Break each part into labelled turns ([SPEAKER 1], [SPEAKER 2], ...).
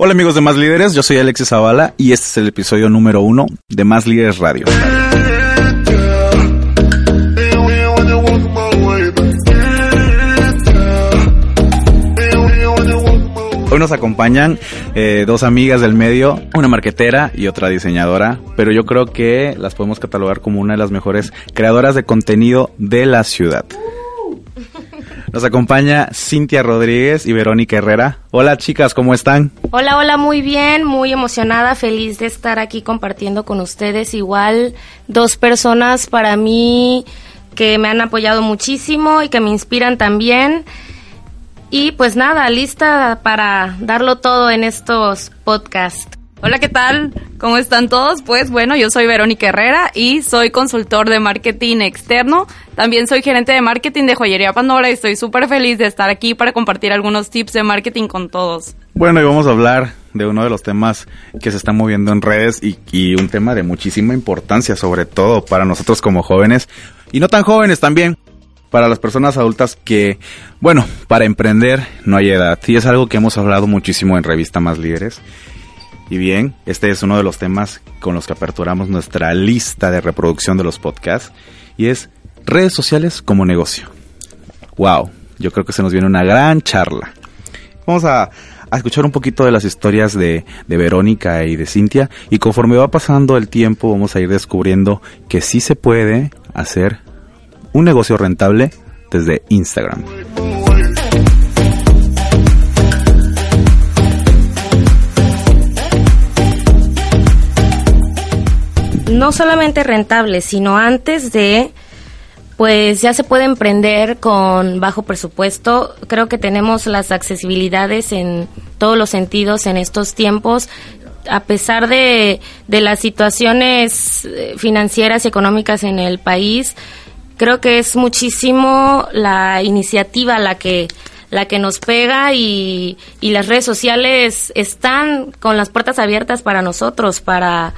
[SPEAKER 1] Hola amigos de Más Líderes, yo soy Alexis Zavala y este es el episodio número uno de Más Líderes Radio. Hoy nos acompañan eh, dos amigas del medio, una marquetera y otra diseñadora, pero yo creo que las podemos catalogar como una de las mejores creadoras de contenido de la ciudad. Nos acompaña Cintia Rodríguez y Verónica Herrera. Hola chicas, ¿cómo están?
[SPEAKER 2] Hola, hola, muy bien, muy emocionada, feliz de estar aquí compartiendo con ustedes. Igual dos personas para mí que me han apoyado muchísimo y que me inspiran también. Y pues nada, lista para darlo todo en estos podcasts.
[SPEAKER 3] Hola, ¿qué tal? ¿Cómo están todos? Pues bueno, yo soy Verónica Herrera y soy consultor de marketing externo. También soy gerente de marketing de Joyería Pandora y estoy súper feliz de estar aquí para compartir algunos tips de marketing con todos.
[SPEAKER 1] Bueno, y vamos a hablar de uno de los temas que se están moviendo en redes y, y un tema de muchísima importancia, sobre todo para nosotros como jóvenes y no tan jóvenes también para las personas adultas que, bueno, para emprender no hay edad. Y es algo que hemos hablado muchísimo en Revista Más Líderes. Y bien, este es uno de los temas con los que aperturamos nuestra lista de reproducción de los podcasts. Y es redes sociales como negocio. Wow, yo creo que se nos viene una gran charla. Vamos a, escuchar un poquito de las historias de, de Verónica y de Cintia. Y conforme va pasando el tiempo, vamos a ir descubriendo que sí se puede hacer un negocio rentable desde Instagram.
[SPEAKER 2] No solamente rentable, sino antes de, pues ya se puede emprender con bajo presupuesto. Creo que tenemos las accesibilidades en todos los sentidos en estos tiempos a pesar de, de, las situaciones eh, financieras y económicas en el país, creo que es muchísimo la iniciativa la que la que nos pega y, y las redes sociales están con las puertas abiertas para nosotros, para,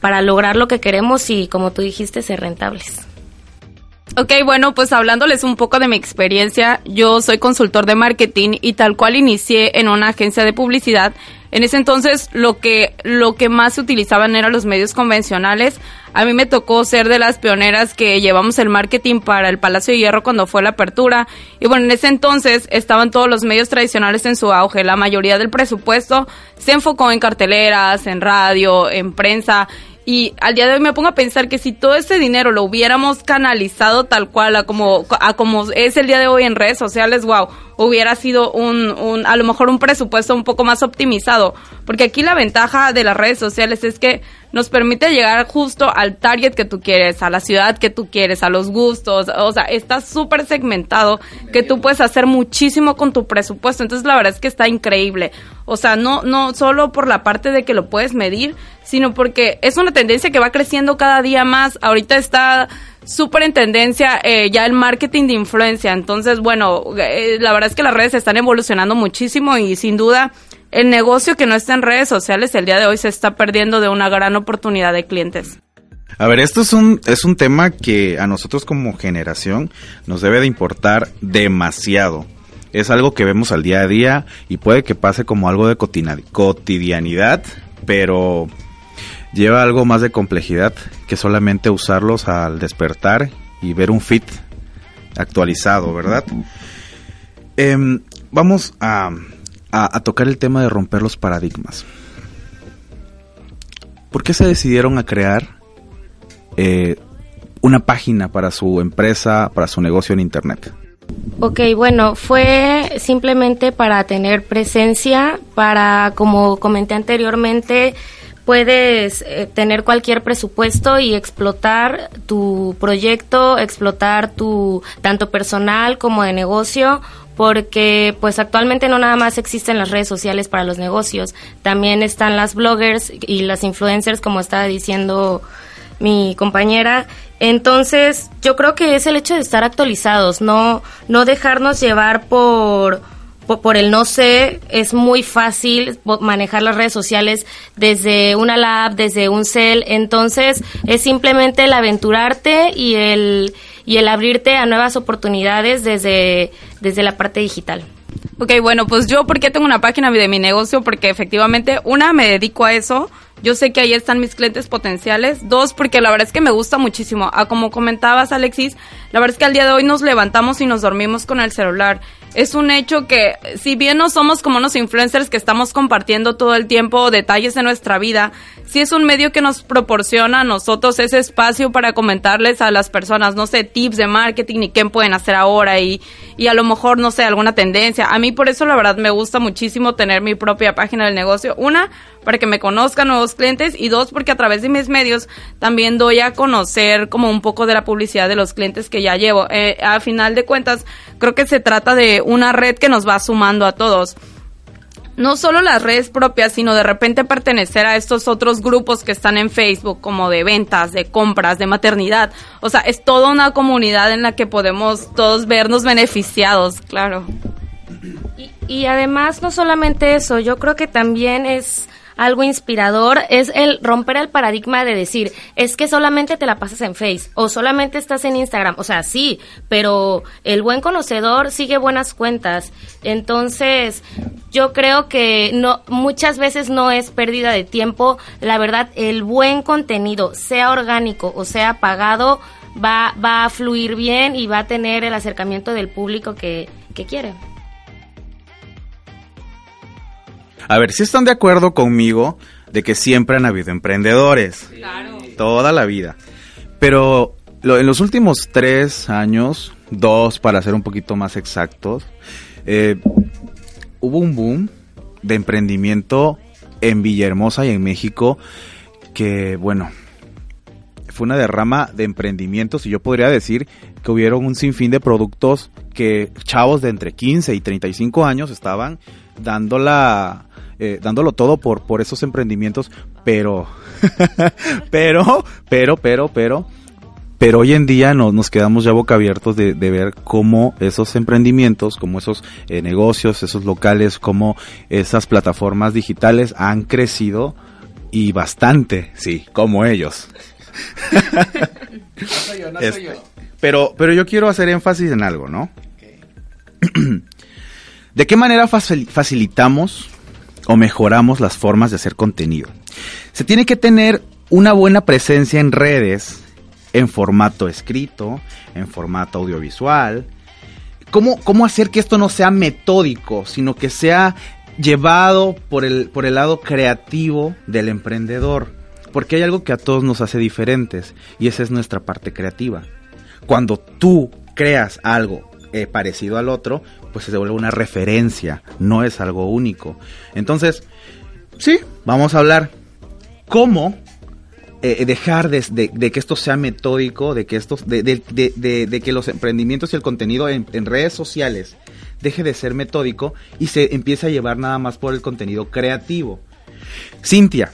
[SPEAKER 2] para lograr lo que queremos y, como tú dijiste, ser rentables.
[SPEAKER 3] Ok, bueno, pues hablándoles un poco de mi experiencia, yo soy consultor de marketing y tal cual inicié en una agencia de publicidad. En ese entonces lo que lo que más se utilizaban eran los medios convencionales. A mí me tocó ser de las pioneras que llevamos el marketing para el Palacio de Hierro cuando fue la apertura. Y bueno, en ese entonces estaban todos los medios tradicionales en su auge. La mayoría del presupuesto se enfocó en carteleras, en radio, en prensa. Y al día de hoy me pongo a pensar que si todo ese dinero lo hubiéramos canalizado tal cual a como, a como es el día de hoy en redes sociales, wow, hubiera sido un, un, a lo mejor un presupuesto un poco más optimizado. Porque aquí la ventaja de las redes sociales es que nos permite llegar justo al target que tú quieres, a la ciudad que tú quieres, a los gustos, o sea, está súper segmentado que tú puedes hacer muchísimo con tu presupuesto. Entonces la verdad es que está increíble. O sea, no, no solo por la parte de que lo puedes medir, sino porque es una tendencia que va creciendo cada día más. Ahorita está súper en tendencia eh, ya el marketing de influencia. Entonces, bueno, eh, la verdad es que las redes están evolucionando muchísimo y sin duda el negocio que no está en redes sociales el día de hoy se está perdiendo de una gran oportunidad de clientes.
[SPEAKER 1] A ver, esto es un, es un tema que a nosotros como generación nos debe de importar demasiado. Es algo que vemos al día a día y puede que pase como algo de cotidianidad, pero lleva algo más de complejidad que solamente usarlos al despertar y ver un fit actualizado, ¿verdad? Eh, vamos a, a, a, tocar el tema de romper los paradigmas. ¿Por qué se decidieron a crear eh, una página para su empresa, para su negocio en Internet?
[SPEAKER 2] Ok, bueno, fue simplemente para tener presencia, para, como comenté anteriormente, puedes eh, tener cualquier presupuesto y explotar tu proyecto, explotar tu tanto personal como de negocio, porque pues actualmente no nada más existen las redes sociales para los negocios, también están las bloggers y las influencers como estaba diciendo mi compañera. Entonces, yo creo que es el hecho de estar actualizados, no no dejarnos llevar por por el no sé, es muy fácil manejar las redes sociales desde una lab, desde un cel, entonces es simplemente el aventurarte y el, y el abrirte a nuevas oportunidades desde, desde la parte digital.
[SPEAKER 3] Ok, bueno, pues yo, ¿por qué tengo una página de mi negocio? Porque efectivamente, una, me dedico a eso. Yo sé que ahí están mis clientes potenciales. Dos, porque la verdad es que me gusta muchísimo. Ah, como comentabas, Alexis, la verdad es que al día de hoy nos levantamos y nos dormimos con el celular es un hecho que si bien no somos como unos influencers que estamos compartiendo todo el tiempo detalles de nuestra vida, sí es un medio que nos proporciona a nosotros ese espacio para comentarles a las personas, no sé, tips de marketing y qué pueden hacer ahora y, y a lo mejor, no sé, alguna tendencia. A mí por eso la verdad me gusta muchísimo tener mi propia página del negocio. Una, para que me conozcan nuevos clientes y dos, porque a través de mis medios también doy a conocer como un poco de la publicidad de los clientes que ya llevo. Eh, a final de cuentas, creo que se trata de una red que nos va sumando a todos. No solo las redes propias, sino de repente pertenecer a estos otros grupos que están en Facebook, como de ventas, de compras, de maternidad. O sea, es toda una comunidad en la que podemos todos vernos beneficiados, claro.
[SPEAKER 2] Y, y además, no solamente eso, yo creo que también es algo inspirador es el romper el paradigma de decir, es que solamente te la pasas en Face o solamente estás en Instagram. O sea, sí, pero el buen conocedor sigue buenas cuentas. Entonces, yo creo que no muchas veces no es pérdida de tiempo. La verdad, el buen contenido, sea orgánico o sea pagado, va, va a fluir bien y va a tener el acercamiento del público que, que quiere.
[SPEAKER 1] A ver, si están de acuerdo conmigo de que siempre han habido emprendedores. Claro. Toda la vida. Pero en los últimos tres años, dos para ser un poquito más exactos, eh, hubo un boom de emprendimiento en Villahermosa y en México que, bueno, fue una derrama de emprendimientos y yo podría decir que hubieron un sinfín de productos que chavos de entre 15 y 35 años estaban dándola eh, dándolo todo por, por esos emprendimientos, pero, pero, pero, pero, pero, pero hoy en día no, nos quedamos ya boca abiertos de, ver cómo esos emprendimientos, como esos eh, negocios, esos locales, como esas plataformas digitales han crecido y bastante, sí, como ellos. no soy yo, no soy yo. Pero, pero yo quiero hacer énfasis en algo, ¿no? ¿De qué manera facilitamos o mejoramos las formas de hacer contenido. Se tiene que tener una buena presencia en redes, en formato escrito, en formato audiovisual. ¿Cómo, cómo hacer que esto no sea metódico, sino que sea llevado por el, por el lado creativo del emprendedor? Porque hay algo que a todos nos hace diferentes y esa es nuestra parte creativa. Cuando tú creas algo eh, parecido al otro, pues se vuelve una referencia, no es algo único. Entonces, sí, vamos a hablar cómo eh, dejar de, que esto sea metódico, de que, de, que los emprendimientos y el contenido en, redes sociales deje de ser metódico y se empiece a llevar nada más por el contenido creativo. Cintia,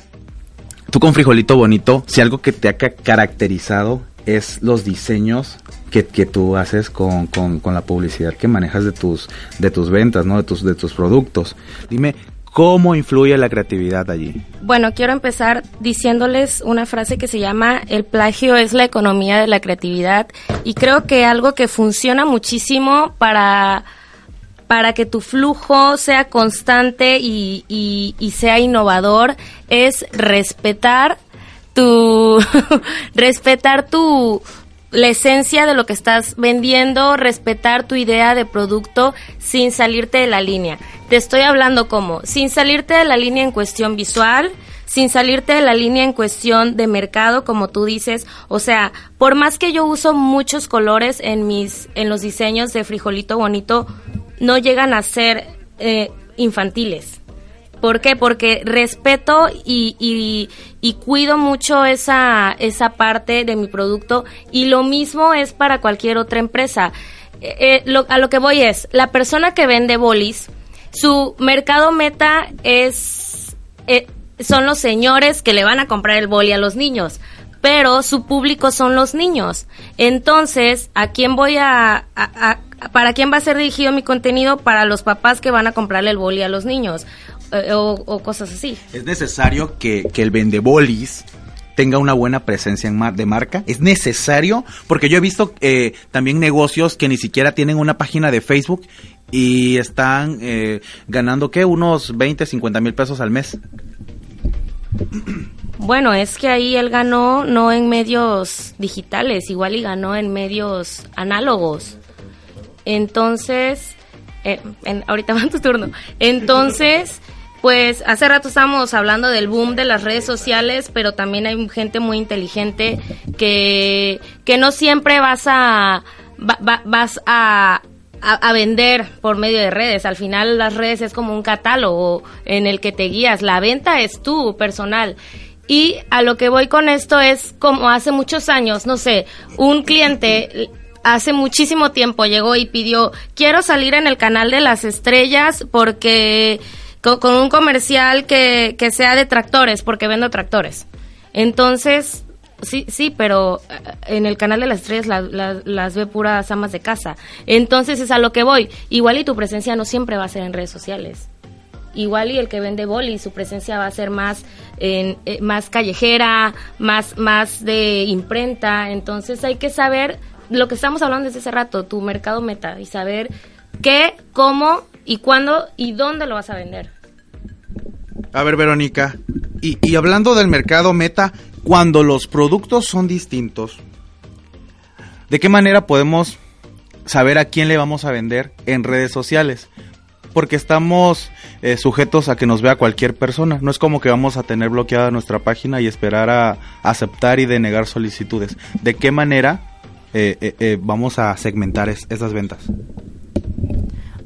[SPEAKER 1] tú con Frijolito Bonito, si algo que te ha caracterizado es los diseños que, tú haces con, la publicidad que manejas de tus, de tus ventas, ¿no? De tus, de tus productos. Dime, ¿Cómo influye la creatividad allí?
[SPEAKER 2] Bueno, quiero empezar diciéndoles una frase que se llama el plagio es la economía de la creatividad y creo que algo que funciona muchísimo para, para que tu flujo sea constante y, y sea innovador es respetar tu respetar tu la esencia de lo que estás vendiendo, respetar tu idea de producto sin salirte de la línea. Te estoy hablando como, sin salirte de la línea en cuestión visual, sin salirte de la línea en cuestión de mercado, como tú dices. O sea, por más que yo uso muchos colores en mis, en los diseños de frijolito bonito, no llegan a ser eh, infantiles. ¿Por qué? Porque respeto y, cuido mucho esa, esa parte de mi producto y lo mismo es para cualquier otra empresa. Eh, eh, a lo que voy es, la persona que vende bolis, su mercado meta es... Eh, son los señores que le van a comprar el boli a los niños pero su público son los niños. Entonces, ¿a quién voy a, para quién va a ser dirigido mi contenido? Para los papás que van a comprarle el boli a los niños. Eh, o, cosas así.
[SPEAKER 1] Es necesario que, que el vendebolis tenga una buena presencia en de marca? ¿Es necesario? Porque yo he visto eh, también negocios que ni siquiera tienen una página de Facebook y están eh, ganando, ¿qué? Unos 20, 50 mil pesos al mes.
[SPEAKER 2] Bueno, es que ahí él ganó no en medios digitales, igual y ganó en medios análogos. Entonces, eh, ahorita va tu turno. Entonces, pues hace rato estábamos hablando del boom de las redes sociales, pero también hay gente muy inteligente que, que no siempre vas a, vas a, a, vender por medio de redes. Al final las redes es como un catálogo en el que te guías. La venta es tú, personal. Y a lo que voy con esto es como hace muchos años, no sé, un cliente hace muchísimo tiempo llegó y pidió, quiero salir en el canal de las estrellas porque con, un comercial que, que sea de tractores, porque vendo tractores. Entonces, Sí, sí, pero eh, en el canal de las estrellas las ve puras amas de casa. Entonces es a lo que voy. Igual y tu presencia no siempre va a ser en redes sociales. Igual y el que vende boli, su presencia va a ser más, en, eh, más callejera, más, más de imprenta. Entonces hay que saber lo que estamos hablando desde hace rato, tu mercado meta, y saber qué, cómo y cuándo y dónde lo vas a vender.
[SPEAKER 1] A ver, Verónica, y, y hablando del mercado meta, cuando los productos son distintos, ¿de qué manera podemos saber a quién le vamos a vender en redes sociales? Porque estamos eh, sujetos a que nos vea cualquier persona. No es como que vamos a tener bloqueada nuestra página y esperar a, aceptar y denegar solicitudes. ¿De qué manera eh, eh, vamos a segmentar esas ventas?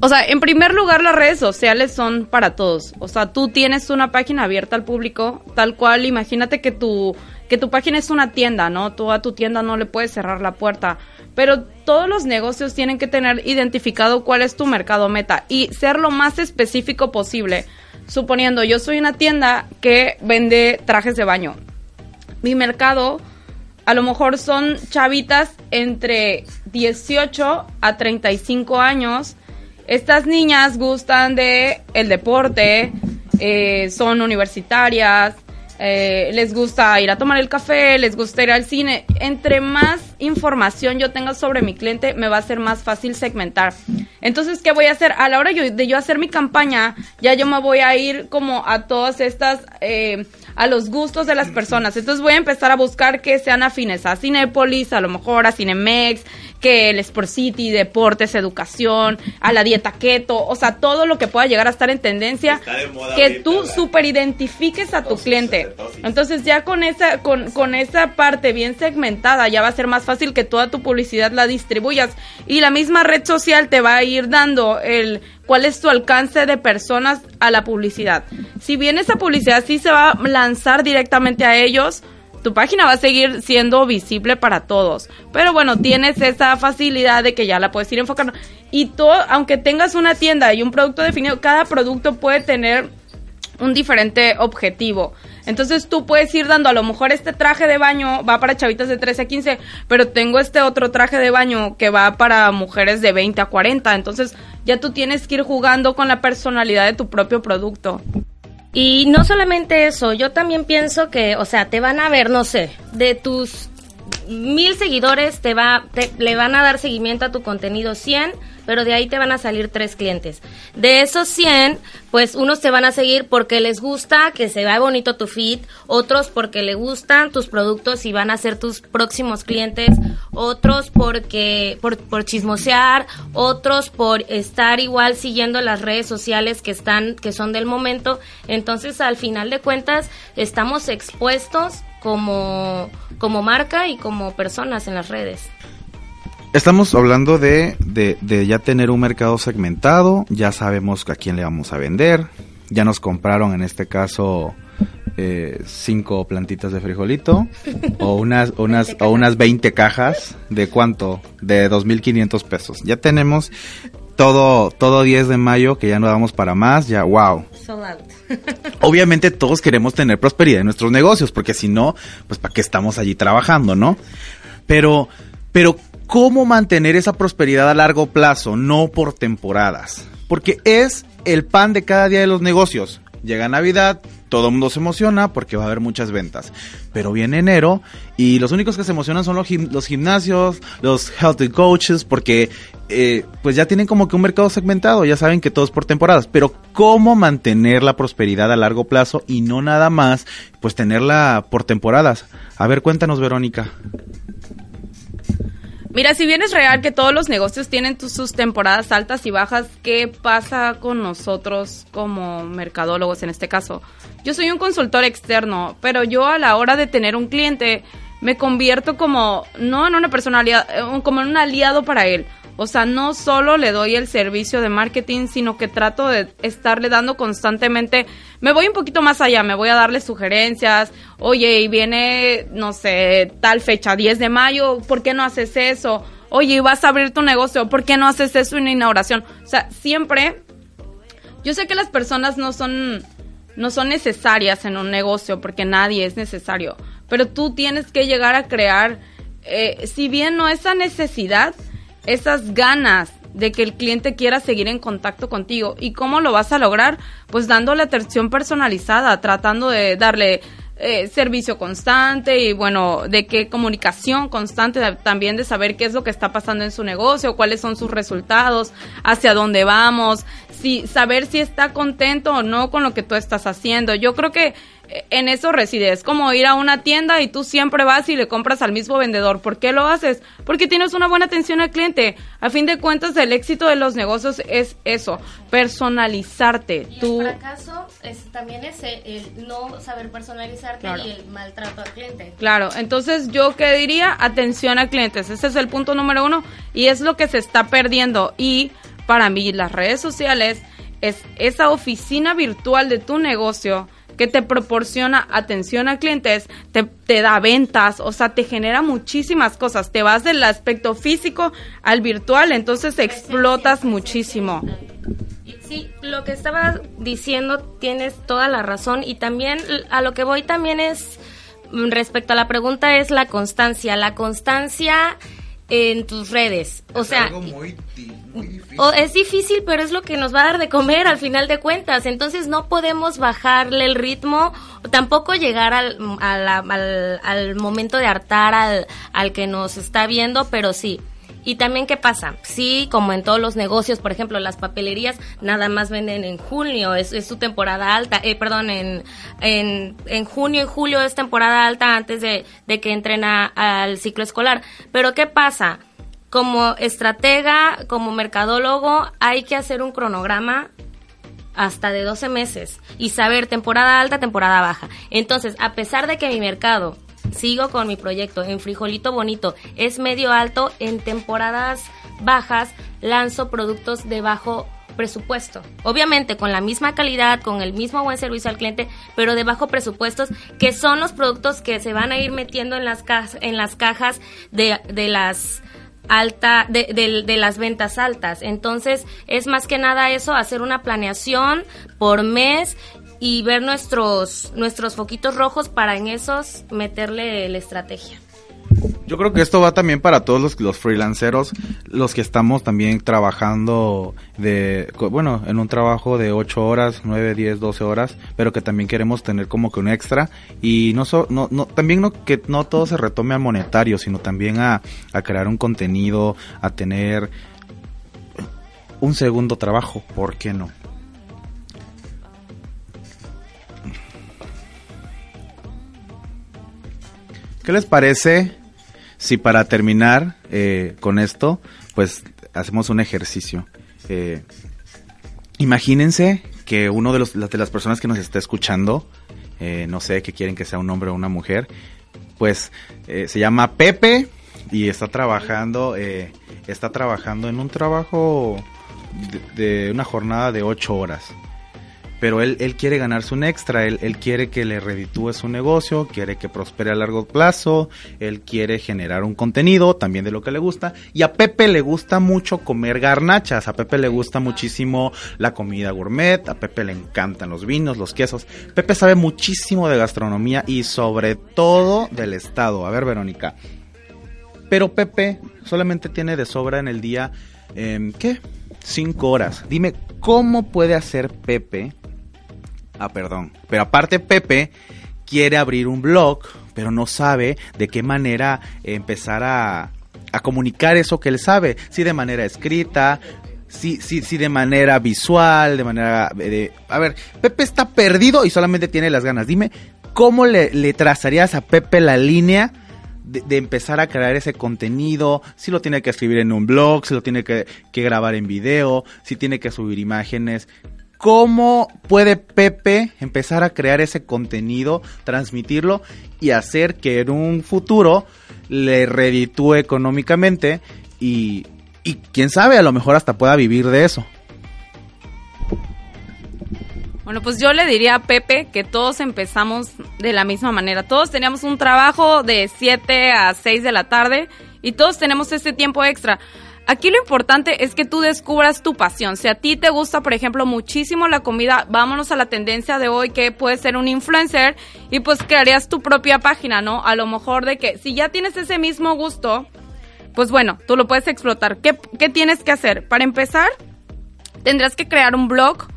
[SPEAKER 3] O sea, en primer lugar, las redes sociales son para todos. O sea, tú tienes una página abierta al público, tal cual, imagínate que tu, que tu página es una tienda, ¿no? Tú a tu tienda no le puedes cerrar la puerta. Pero todos los negocios tienen que tener identificado cuál es tu mercado meta y ser lo más específico posible. Suponiendo, yo soy una tienda que vende trajes de baño. Mi mercado a lo mejor son chavitas entre 18 a 35 años estas niñas gustan de el deporte, eh, son universitarias, eh, les gusta ir a tomar el café, les gusta ir al cine. Entre más información yo tenga sobre mi cliente, me va a ser más fácil segmentar. Entonces, ¿qué voy a hacer? A la hora de yo hacer mi campaña, ya yo me voy a ir como a todas estas, eh, a los gustos de las personas. Entonces voy a empezar a buscar que sean afines a Cinepolis, a lo mejor a Cinemex, que el Sport City, deportes, educación, a la dieta keto, o sea, todo lo que pueda llegar a estar en tendencia, que tú super identifiques a tu cliente. Entonces ya con esa, con, con esa parte bien segmentada, ya va a ser más fácil que toda tu publicidad la distribuyas y la misma red social te va a ir dando el cuál es tu alcance de personas a la publicidad. Si bien esa publicidad sí se va a lanzar directamente a ellos, tu página va a seguir siendo visible para todos. Pero bueno, tienes esa facilidad de que ya la puedes ir enfocando. Y todo, aunque tengas una tienda y un producto definido, cada producto puede tener un diferente objetivo. Entonces tú puedes ir dando, a lo mejor este traje de baño va para chavitas de 13 a 15, pero tengo este otro traje de baño que va para mujeres de 20 a 40. Entonces ya tú tienes que ir jugando con la personalidad de tu propio producto.
[SPEAKER 2] Y no solamente eso, yo también pienso que, o sea, te van a ver, no sé, de tus mil seguidores te va, le van a dar seguimiento a tu contenido 100, pero de ahí te van a salir tres clientes. De esos 100, pues unos te van a seguir porque les gusta que se vea bonito tu feed, otros porque le gustan tus productos y van a ser tus próximos clientes, otros porque por, por chismosear, otros por estar igual siguiendo las redes sociales que están que son del momento. Entonces, al final de cuentas, estamos expuestos como, como marca y como personas en las redes.
[SPEAKER 1] Estamos hablando de, de, ya tener un mercado segmentado, ya sabemos a quién le vamos a vender, ya nos compraron en este caso eh, cinco plantitas de frijolito o unas, unas, o unas 20 cajas de cuánto, de 2.500 pesos. Ya tenemos todo, todo 10 de mayo que ya no damos para más, ya wow. Obviamente todos queremos tener prosperidad en nuestros negocios, porque si no, pues para qué estamos allí trabajando, ¿no? Pero, pero, ¿cómo mantener esa prosperidad a largo plazo, no por temporadas? Porque es el pan de cada día de los negocios. Llega Navidad, todo el mundo se emociona porque va a haber muchas ventas. Pero viene enero y los únicos que se emocionan son los, gimnasios, los healthy coaches, porque eh, pues ya tienen como que un mercado segmentado, ya saben que todo es por temporadas. Pero ¿cómo mantener la prosperidad a largo plazo y no nada más, pues tenerla por temporadas? A ver, cuéntanos, Verónica.
[SPEAKER 3] Mira, si bien es real que todos los negocios tienen sus temporadas altas y bajas, ¿qué pasa con nosotros como mercadólogos en este caso? Yo soy un consultor externo, pero yo a la hora de tener un cliente me convierto como, no en una personalidad, eh, como en un aliado para él. O sea, no solo le doy el servicio de marketing, sino que trato de estarle dando constantemente, me voy un poquito más allá, me voy a darle sugerencias, oye, y viene, no sé, tal fecha, 10 de mayo, ¿por qué no haces eso? Oye, vas a abrir tu negocio, ¿por qué no haces eso en inauguración? O sea, siempre, yo sé que las personas no son, no son necesarias en un negocio, porque nadie es necesario, pero tú tienes que llegar a crear, eh, si bien no esa necesidad, esas ganas de que el cliente quiera seguir en contacto contigo. ¿Y cómo lo vas a lograr? Pues dándole atención personalizada, tratando de darle eh, servicio constante y bueno, de qué comunicación constante también de saber qué es lo que está pasando en su negocio, cuáles son sus resultados, hacia dónde vamos, si saber si está contento o no con lo que tú estás haciendo. Yo creo que en eso reside. Es como ir a una tienda y tú siempre vas y le compras al mismo vendedor. ¿Por qué lo haces? Porque tienes una buena atención al cliente. A fin de cuentas, el éxito de los negocios es eso, personalizarte.
[SPEAKER 2] Y el fracaso también es el, no saber personalizarte y el maltrato al cliente.
[SPEAKER 3] Claro, entonces yo qué diría, atención a clientes. Ese es el punto número uno y es lo que se está perdiendo. Y para mí las redes sociales es esa oficina virtual de tu negocio que te proporciona atención a clientes, te, da ventas, o sea, te genera muchísimas cosas. Te vas del aspecto físico al virtual, entonces explotas muchísimo.
[SPEAKER 2] Sí, lo que estaba diciendo tienes toda la razón y también a lo que voy también es mm, respecto a la pregunta es la constancia. La constancia en tus redes. O sea, es difícil, pero es lo que nos va a dar de comer al final de cuentas. Entonces no podemos bajarle el ritmo, tampoco llegar al, al, al momento de hartar al, al que nos está viendo, pero sí. Y también, ¿qué pasa? Sí, como en todos los negocios, por ejemplo, las papelerías nada más venden en junio, es, su temporada alta, eh, perdón, en, en, en, junio y julio es temporada alta antes de, de que entren al ciclo escolar. Pero ¿qué pasa? Como estratega, como mercadólogo, hay que hacer un cronograma hasta de 12 meses y saber temporada alta, temporada baja. Entonces, a pesar de que mi mercado sigo con mi proyecto en Frijolito Bonito. Es medio alto. En temporadas bajas lanzo productos de bajo presupuesto. Obviamente con la misma calidad, con el mismo buen servicio al cliente, pero de bajo presupuestos, que son los productos que se van a ir metiendo en las, cajas, en las cajas de, de las alta de, de, las ventas altas. Entonces, es más que nada eso, hacer una planeación por mes y ver nuestros, nuestros foquitos rojos para en esos meterle la estrategia.
[SPEAKER 1] Yo creo que esto va también para todos los, los freelanceros, los que estamos también trabajando de, bueno, en un trabajo de 8 horas, 9, 10, 12 horas, pero que también queremos tener como que un extra y no, no, no también no, que no todo se retome al monetario, sino también a, a crear un contenido, a tener un segundo trabajo, ¿por qué no? ¿Qué les parece si para terminar eh, con esto, pues hacemos un ejercicio? Eh, imagínense que uno de, los, de las personas que nos está escuchando, eh, no sé, que quieren que sea un hombre o una mujer, pues se llama Pepe y está trabajando, está trabajando en un trabajo de, de una jornada de ocho horas pero él, él quiere ganarse un extra, él, él quiere que le reditúe su negocio, quiere que prospere a largo plazo, él quiere generar un contenido también de lo que le gusta, y a Pepe le gusta mucho comer garnachas, a Pepe le gusta muchísimo la comida gourmet, a Pepe le encantan los vinos, los quesos, Pepe sabe muchísimo de gastronomía y sobre todo del estado. A ver, Verónica. Pero Pepe solamente tiene de sobra en el día, eh, ¿qué? Cinco horas. Dime, ¿cómo puede hacer Pepe Ah, perdón. Pero aparte Pepe quiere abrir un blog, pero no sabe de qué manera empezar a, a comunicar eso que él sabe. Si de manera escrita, si, si, si de manera visual, de manera... De, a ver, Pepe está perdido y solamente tiene las ganas. Dime, ¿cómo le, trazarías a Pepe la línea? De, empezar a crear ese contenido, si lo tiene que escribir en un blog, si lo tiene que, que grabar en video, si tiene que subir imágenes, ¿Cómo puede Pepe empezar a crear ese contenido, transmitirlo y hacer que en un futuro le reditúe económicamente y, y quién sabe, a lo mejor hasta pueda vivir de eso?
[SPEAKER 3] Bueno, pues yo le diría a Pepe que todos empezamos de la misma manera. Todos teníamos un trabajo de 7 a 6 de la tarde y todos tenemos ese tiempo extra. Aquí lo importante es que tú descubras tu pasión. Si a ti te gusta, por ejemplo, muchísimo la comida, vámonos a la tendencia de hoy que puedes ser un influencer y pues crearías tu propia página, ¿no? A lo mejor de que si ya tienes ese mismo gusto, pues bueno, tú lo puedes explotar. ¿Qué, qué tienes que hacer? Para empezar, tendrás que crear un blog,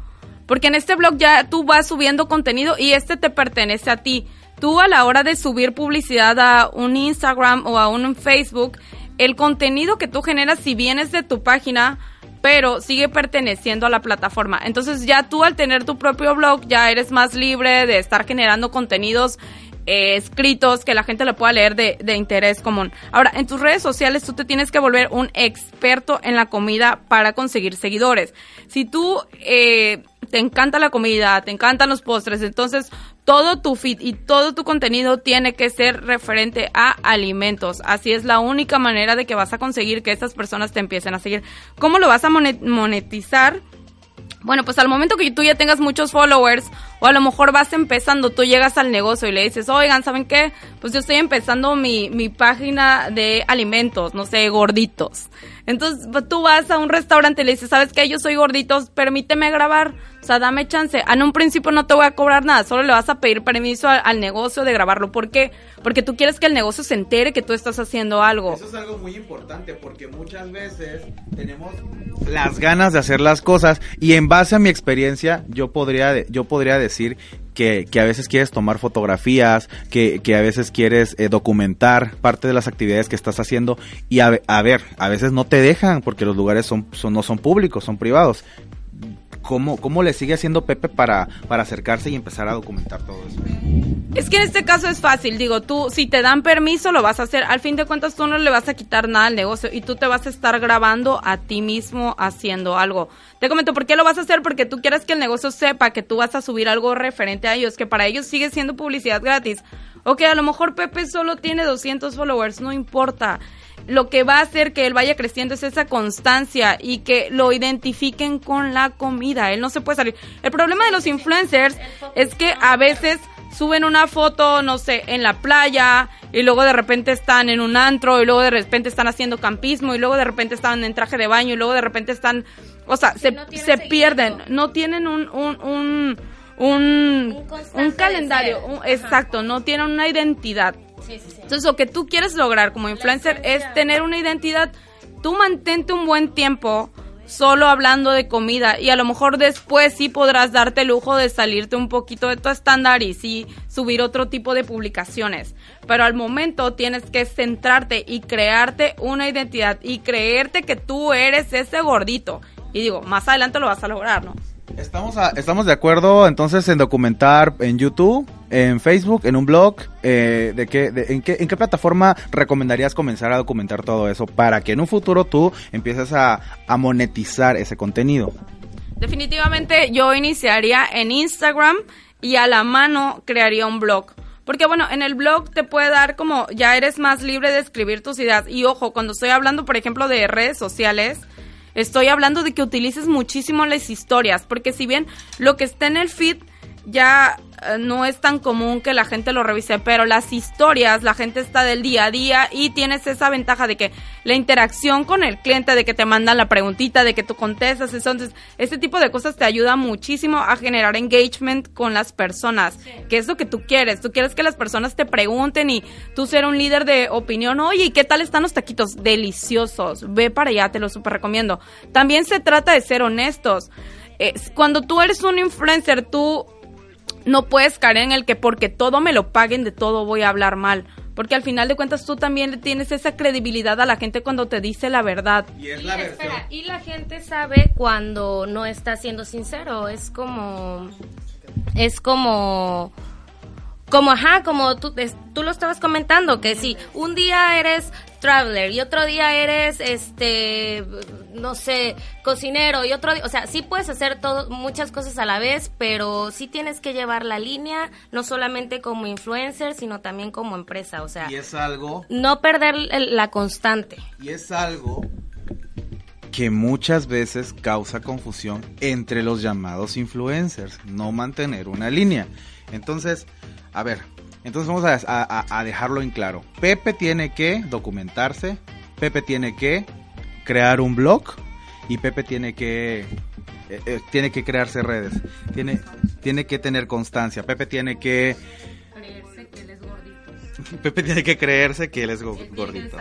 [SPEAKER 3] porque en este blog ya tú vas subiendo contenido y este te pertenece a ti. Tú a la hora de subir publicidad a un Instagram o a un Facebook, el contenido que tú generas, si bien es de tu página, pero sigue perteneciendo a la plataforma. Entonces ya tú al tener tu propio blog ya eres más libre de estar generando contenidos eh, escritos que la gente lo pueda leer de, interés común. Ahora, en tus redes sociales tú te tienes que volver un experto en la comida para conseguir seguidores. Si tú eh, te encanta la comida, te encantan los postres, entonces todo tu feed y todo tu contenido tiene que ser referente a alimentos. Así es la única manera de que vas a conseguir que estas personas te empiecen a seguir. ¿Cómo lo vas a monetizar? Bueno, pues al momento que tú ya tengas muchos followers, o a lo mejor vas empezando, tú llegas al negocio y le dices, oigan, ¿saben qué? Pues yo estoy empezando mi, mi página de alimentos, no sé, gorditos. Entonces pues, tú vas a un restaurante y le dices, ¿sabes qué? Yo soy gorditos, permíteme grabar. O sea, dame chance. En un principio no te voy a cobrar nada, solo le vas a pedir permiso al, negocio de grabarlo. ¿Por qué? Porque tú quieres que el negocio se entere que tú estás haciendo algo.
[SPEAKER 1] Eso es algo muy importante porque muchas veces tenemos las ganas de hacer las cosas y en base a mi experiencia yo podría, yo podría decir que, que, a veces quieres tomar fotografías, que, que a veces quieres eh, documentar parte de las actividades que estás haciendo y a, a, ver, a veces no te dejan porque los lugares son, son, no son públicos, son privados. ¿Cómo, ¿Cómo le sigue haciendo Pepe para, para acercarse y empezar a documentar todo eso?
[SPEAKER 3] Es que en este caso es fácil, digo, tú si te dan permiso lo vas a hacer, al fin de cuentas tú no le vas a quitar nada al negocio y tú te vas a estar grabando a ti mismo haciendo algo. Te comento, ¿por qué lo vas a hacer? Porque tú quieres que el negocio sepa que tú vas a subir algo referente a ellos, que para ellos sigue siendo publicidad gratis. Ok, a lo mejor Pepe solo tiene 200 followers, no importa lo que va a hacer que él vaya creciendo es esa constancia y que lo identifiquen con la comida. Él no se puede salir. El problema de los influencers es que a veces suben una foto, no sé, en la playa y luego de repente están en un antro y luego de repente están haciendo campismo y luego de repente están en traje de baño y luego de repente están, o sea, se, se pierden, no tienen un, un, un, un, un calendario, exacto, no tienen una identidad. Entonces, lo que tú quieres lograr como influencer es tener una identidad. Tú mantente un buen tiempo solo hablando de comida y a lo mejor después sí podrás darte el lujo de salirte un poquito de tu estándar y sí subir otro tipo de publicaciones. Pero al momento tienes que centrarte y crearte una identidad y creerte que tú eres ese gordito. Y digo, más adelante lo vas a lograr, ¿no?
[SPEAKER 1] Estamos, estamos de acuerdo entonces en documentar en YouTube, en Facebook, en un blog. Eh, de qué, en, qué, ¿En qué plataforma recomendarías comenzar a documentar todo eso para que en un futuro tú empieces a, a monetizar ese contenido?
[SPEAKER 3] Definitivamente yo iniciaría en Instagram y a la mano crearía un blog. Porque bueno, en el blog te puede dar como ya eres más libre de escribir tus ideas. Y ojo, cuando estoy hablando, por ejemplo, de redes sociales, Estoy hablando de que utilices muchísimo las historias, porque si bien lo que está en el feed ya eh, no es tan común que la gente lo revise, pero las historias, la gente está del día a día y tienes esa ventaja de que la interacción con el cliente, de que te mandan la preguntita, de que tú contestas, entonces este tipo de cosas te ayuda muchísimo a generar engagement con las personas, que es lo que tú quieres, tú quieres que las personas te pregunten y tú ser un líder de opinión, oye, ¿y qué tal están los taquitos? Deliciosos, ve para allá, te lo super recomiendo. También se trata de ser honestos. cuando tú eres un influencer, tú no puedes caer en el que porque todo me lo paguen, de todo voy a hablar mal. Porque al final de cuentas tú también tienes esa credibilidad a la gente cuando te dice la verdad.
[SPEAKER 2] Y, la y la gente sabe cuando no está siendo sincero. Es como... Es como como ajá, como tú, tú lo estabas comentando, que si un día eres traveler y otro día eres, este, no sé, cocinero y otro día, o sea, sí puedes hacer todo, muchas cosas a la vez, pero sí tienes que llevar la línea, no solamente como influencer, sino también como empresa, o sea.
[SPEAKER 1] Y es algo.
[SPEAKER 2] No perder la constante.
[SPEAKER 1] Y es algo que muchas veces causa confusión entre los llamados influencers, no mantener una línea. Entonces, a ver, entonces vamos a, dejarlo en claro. Pepe tiene que documentarse, Pepe tiene que crear un blog y Pepe tiene que eh, eh, tiene que crearse redes, tiene tiene que tener constancia, Pepe tiene que creerse que él es gordito. Pepe tiene que creerse que él es gordito.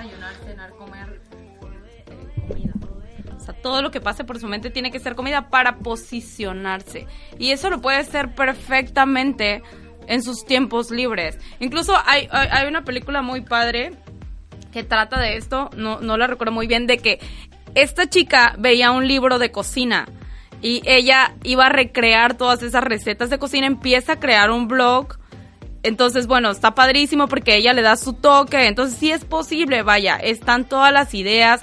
[SPEAKER 3] O sea, todo lo que pase por su mente tiene que ser comida para posicionarse. Y eso lo puede hacer perfectamente en sus tiempos libres. Incluso hay, hay, una película muy padre que trata de esto, no, no la recuerdo muy bien, de que esta chica veía un libro de cocina y ella iba a recrear todas esas recetas de cocina, empieza a crear un blog. Entonces, bueno, está padrísimo porque ella le da su toque. Entonces, sí es posible, vaya, están todas las ideas.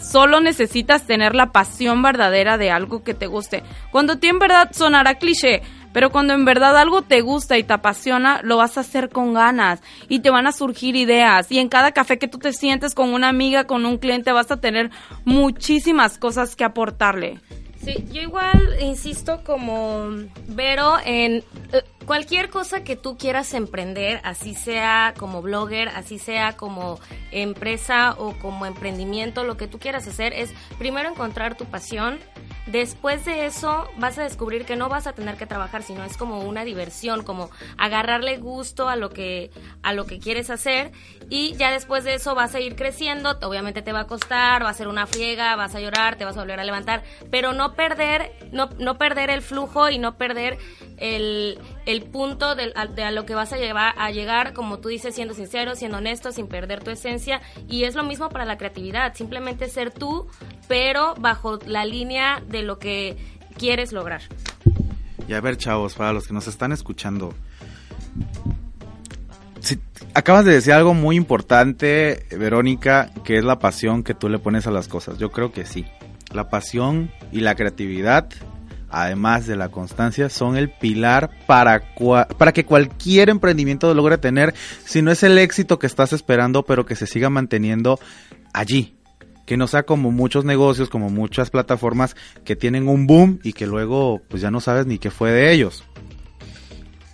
[SPEAKER 3] Solo necesitas tener la pasión verdadera de algo que te guste. Cuando ti en verdad sonará cliché, pero cuando en verdad algo te gusta y te apasiona, lo vas a hacer con ganas y te van a surgir ideas. Y en cada café que tú te sientes con una amiga, con un cliente, vas a tener muchísimas cosas que aportarle.
[SPEAKER 2] Sí, yo igual insisto como Vero en eh, cualquier cosa que tú quieras emprender, así sea como blogger, así sea como empresa o como emprendimiento, lo que tú quieras hacer es primero encontrar tu pasión, Después de eso vas a descubrir que no vas a tener que trabajar, sino es como una diversión, como agarrarle gusto a lo que a lo que quieres hacer y ya después de eso vas a ir creciendo, obviamente te va a costar, va a ser una friega, vas a llorar, te vas a volver a levantar, pero no perder no, no perder el flujo y no perder el, el punto de, a lo que vas a, llevar, a llegar, como tú dices, siendo sincero, siendo honesto, sin perder tu esencia. Y es lo mismo para la creatividad, simplemente ser tú, pero bajo la línea de lo que quieres lograr.
[SPEAKER 1] Y a ver, chavos, para los que nos están escuchando, acabas de decir algo muy importante, Verónica, que es la pasión que tú le pones a las cosas. Yo creo que sí. La pasión y la creatividad además de la constancia, son el pilar para, para que cualquier emprendimiento lo logre tener, si no es el éxito que estás esperando, pero que se siga manteniendo allí. Que no sea como muchos negocios, como muchas plataformas que tienen un boom y que luego pues ya no sabes ni qué fue de ellos.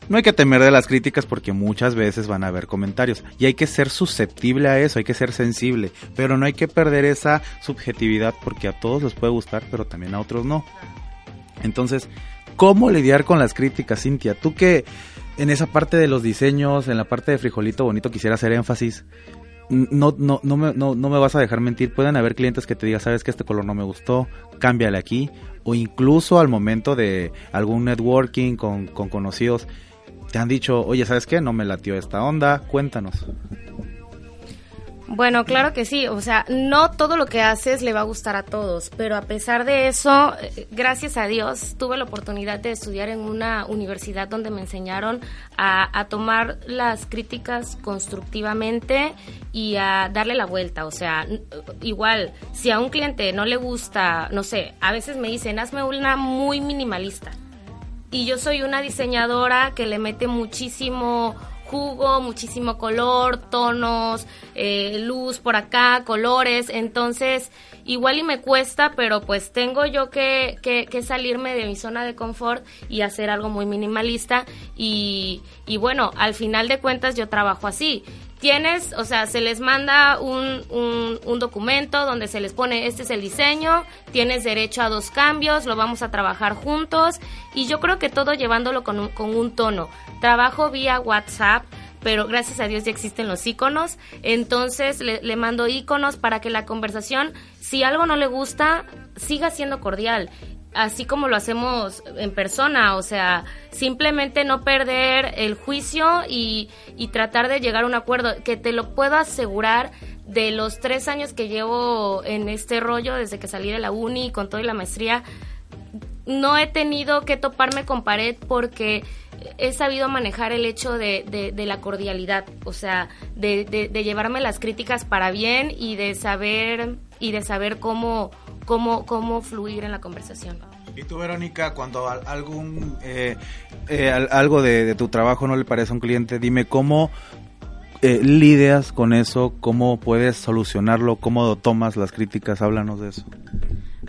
[SPEAKER 1] No hay que temer de las críticas porque muchas veces van a haber comentarios y hay que ser susceptible a eso, hay que ser sensible, pero no hay que perder esa subjetividad porque a todos les puede gustar, pero también a otros no. Entonces, ¿cómo lidiar con las críticas, Cintia? Tú que en esa parte de los diseños, en la parte de frijolito bonito quisiera hacer énfasis, no, no, no, me, vas a dejar mentir. Pueden haber clientes que te digan, sabes que este color no me gustó, cámbiale aquí. O incluso al momento de algún networking con conocidos, te han dicho, oye, ¿sabes qué? No me latió esta onda, cuéntanos.
[SPEAKER 2] Bueno, claro que sí, o sea, no todo lo que haces le va a gustar a todos, pero a pesar de eso, eh, gracias a Dios, tuve la oportunidad de estudiar en una universidad donde me enseñaron a, tomar las críticas constructivamente y a darle la vuelta, o sea, igual, si a un cliente no le gusta, no sé, a veces me dicen, hazme una muy minimalista, y yo soy una diseñadora que le mete muchísimo jugo, muchísimo color, tonos, eh, luz por acá, colores, entonces igual y me cuesta, pero pues tengo yo que, que, salirme de mi zona de confort y hacer algo muy minimalista. Y, y bueno, al final de cuentas yo trabajo así tienes, o sea, se les manda un, un, documento donde se les pone, este es el diseño, tienes derecho a dos cambios, lo vamos a trabajar juntos. Y yo creo que todo llevándolo con un, con un tono. Trabajo vía WhatsApp, pero gracias a Dios ya existen los iconos, entonces le, le mando iconos para que la conversación, si algo no le gusta, siga siendo cordial así como lo hacemos en persona, o sea, simplemente no perder el juicio y, y tratar de llegar a un acuerdo, que te lo puedo asegurar de los tres años que llevo en este rollo, desde que salí de la uni con toda la maestría, no he tenido que toparme con pared porque he sabido manejar el hecho de, de, la cordialidad, o sea, de, de, llevarme las críticas para bien y de saber y de saber cómo, cómo, cómo fluir en la conversación.
[SPEAKER 1] ¿Y tú, Verónica, cuando algún eh, eh, algo de, tu trabajo no le parece a un cliente, dime cómo eh, lidias con eso, cómo puedes solucionarlo, cómo tomas las críticas, háblanos de eso.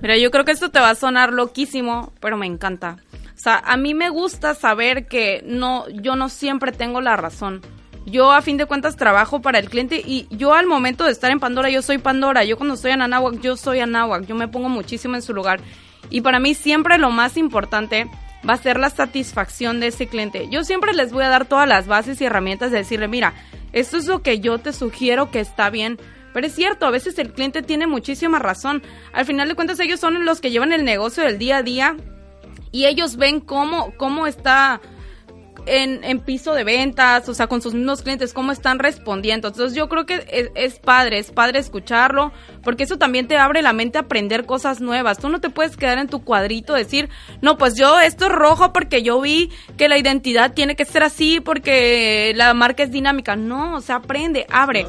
[SPEAKER 3] Mira, yo creo que esto te va a sonar loquísimo, pero me encanta. O sea, a mí me gusta saber que no, yo no siempre tengo la razón. Yo a fin de cuentas trabajo para el cliente y yo al momento de estar en Pandora, yo soy Pandora. Yo cuando estoy en Anáhuac, yo soy Anáhuac. Yo me pongo muchísimo en su lugar. Y para mí siempre lo más importante va a ser la satisfacción de ese cliente. Yo siempre les voy a dar todas las bases y herramientas de decirle, mira, esto es lo que yo te sugiero que está bien. Pero es cierto, a veces el cliente tiene muchísima razón. Al final de cuentas ellos son los que llevan el negocio del día a día y ellos ven cómo, cómo está en, en, piso de ventas, o sea, con sus mismos clientes, cómo están respondiendo. Entonces yo creo que es, padre, es padre escucharlo, porque eso también te abre la mente a aprender cosas nuevas. Tú no te puedes quedar en tu cuadrito, decir, no, pues yo esto es rojo porque yo vi que la identidad tiene que ser así, porque la marca es dinámica. No, o sea, aprende, abre.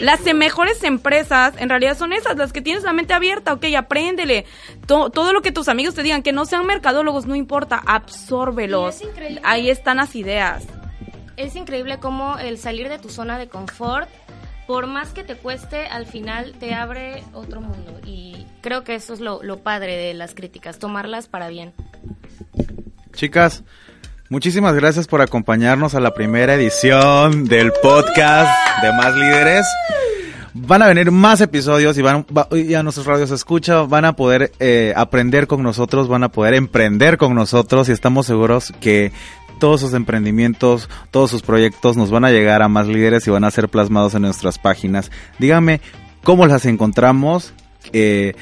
[SPEAKER 3] Las mejores empresas, en realidad son esas, las que tienes la mente abierta, ok, apréndele. todo lo que tus amigos te digan, que no sean mercadólogos, no importa, absórbelos. Ahí están así ideas.
[SPEAKER 2] Es increíble cómo el salir de tu zona de confort, por más que te cueste, al final te abre otro mundo. Y creo que eso es lo, padre de las críticas, tomarlas para bien.
[SPEAKER 1] Chicas, muchísimas gracias por acompañarnos a la primera edición del podcast de Más Líderes. Van a venir más episodios y van a nuestros radios escucha, van a poder eh, aprender con nosotros, van a poder emprender con nosotros y estamos seguros que todos sus emprendimientos, todos sus proyectos nos van a llegar a más líderes y van a ser plasmados en nuestras páginas. Dígame cómo las encontramos, eh,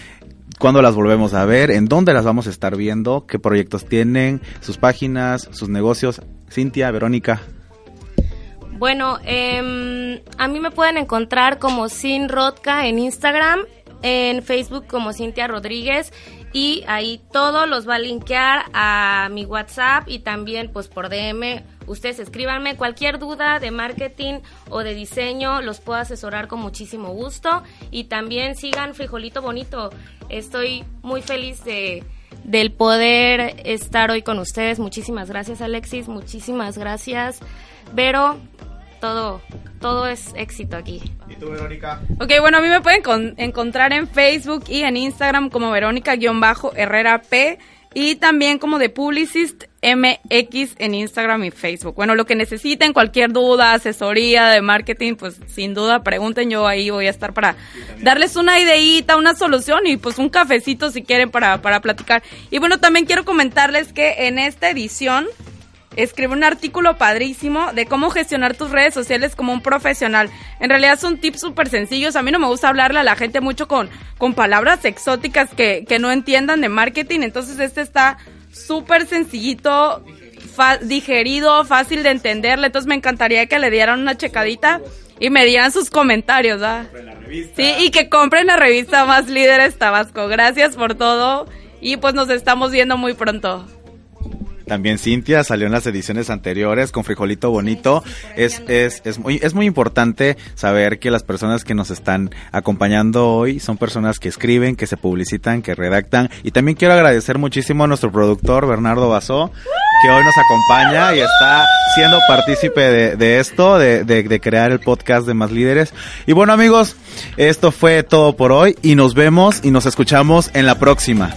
[SPEAKER 1] cuándo las volvemos a ver, en dónde las vamos a estar viendo, qué proyectos tienen, sus páginas, sus negocios. Cintia, Verónica.
[SPEAKER 2] Bueno, em, a mí me pueden encontrar como Sin Rodka en Instagram, en Facebook como Cintia Rodríguez y ahí todo los va a linkear a mi WhatsApp y también pues por DM. Ustedes escríbanme cualquier duda de marketing o de diseño, los puedo asesorar con muchísimo gusto y también sigan Frijolito Bonito. Estoy muy feliz de del poder estar hoy con ustedes. Muchísimas gracias Alexis, muchísimas gracias Vero todo, todo es éxito aquí.
[SPEAKER 1] ¿Y tú, Verónica?
[SPEAKER 3] Ok, bueno, a mí me pueden encontrar en Facebook y en Instagram como Verónica-Herrera P y también como de Publicist MX en Instagram y Facebook. Bueno, lo que necesiten, cualquier duda, asesoría de marketing, pues sin duda pregunten, yo ahí voy a estar para darles una ideita, una solución y pues un cafecito si quieren para, para platicar. Y bueno, también quiero comentarles que en esta edición escribe un artículo padrísimo de cómo gestionar tus redes sociales como un profesional. En realidad son tips súper sencillos. A mí no me gusta hablarle a la gente mucho con, con palabras exóticas que, que no entiendan de marketing. Entonces este está súper sencillito, digerido, fácil de entenderle. Entonces me encantaría que le dieran una checadita y me dieran sus comentarios. ¿ah? Sí, y que compren la revista Más Líderes Tabasco. Gracias por todo y pues nos estamos viendo muy pronto.
[SPEAKER 1] También Cintia salió en las ediciones anteriores con Frijolito Bonito. es, es, es, muy, es muy importante saber que las personas que nos están acompañando hoy son personas que escriben, que se publicitan, que redactan. Y también quiero agradecer muchísimo a nuestro productor Bernardo Basó que hoy nos acompaña y está siendo partícipe de, de esto, de, de, de, crear el podcast de Más Líderes. Y bueno amigos, esto fue todo por hoy y nos vemos y nos escuchamos en la próxima.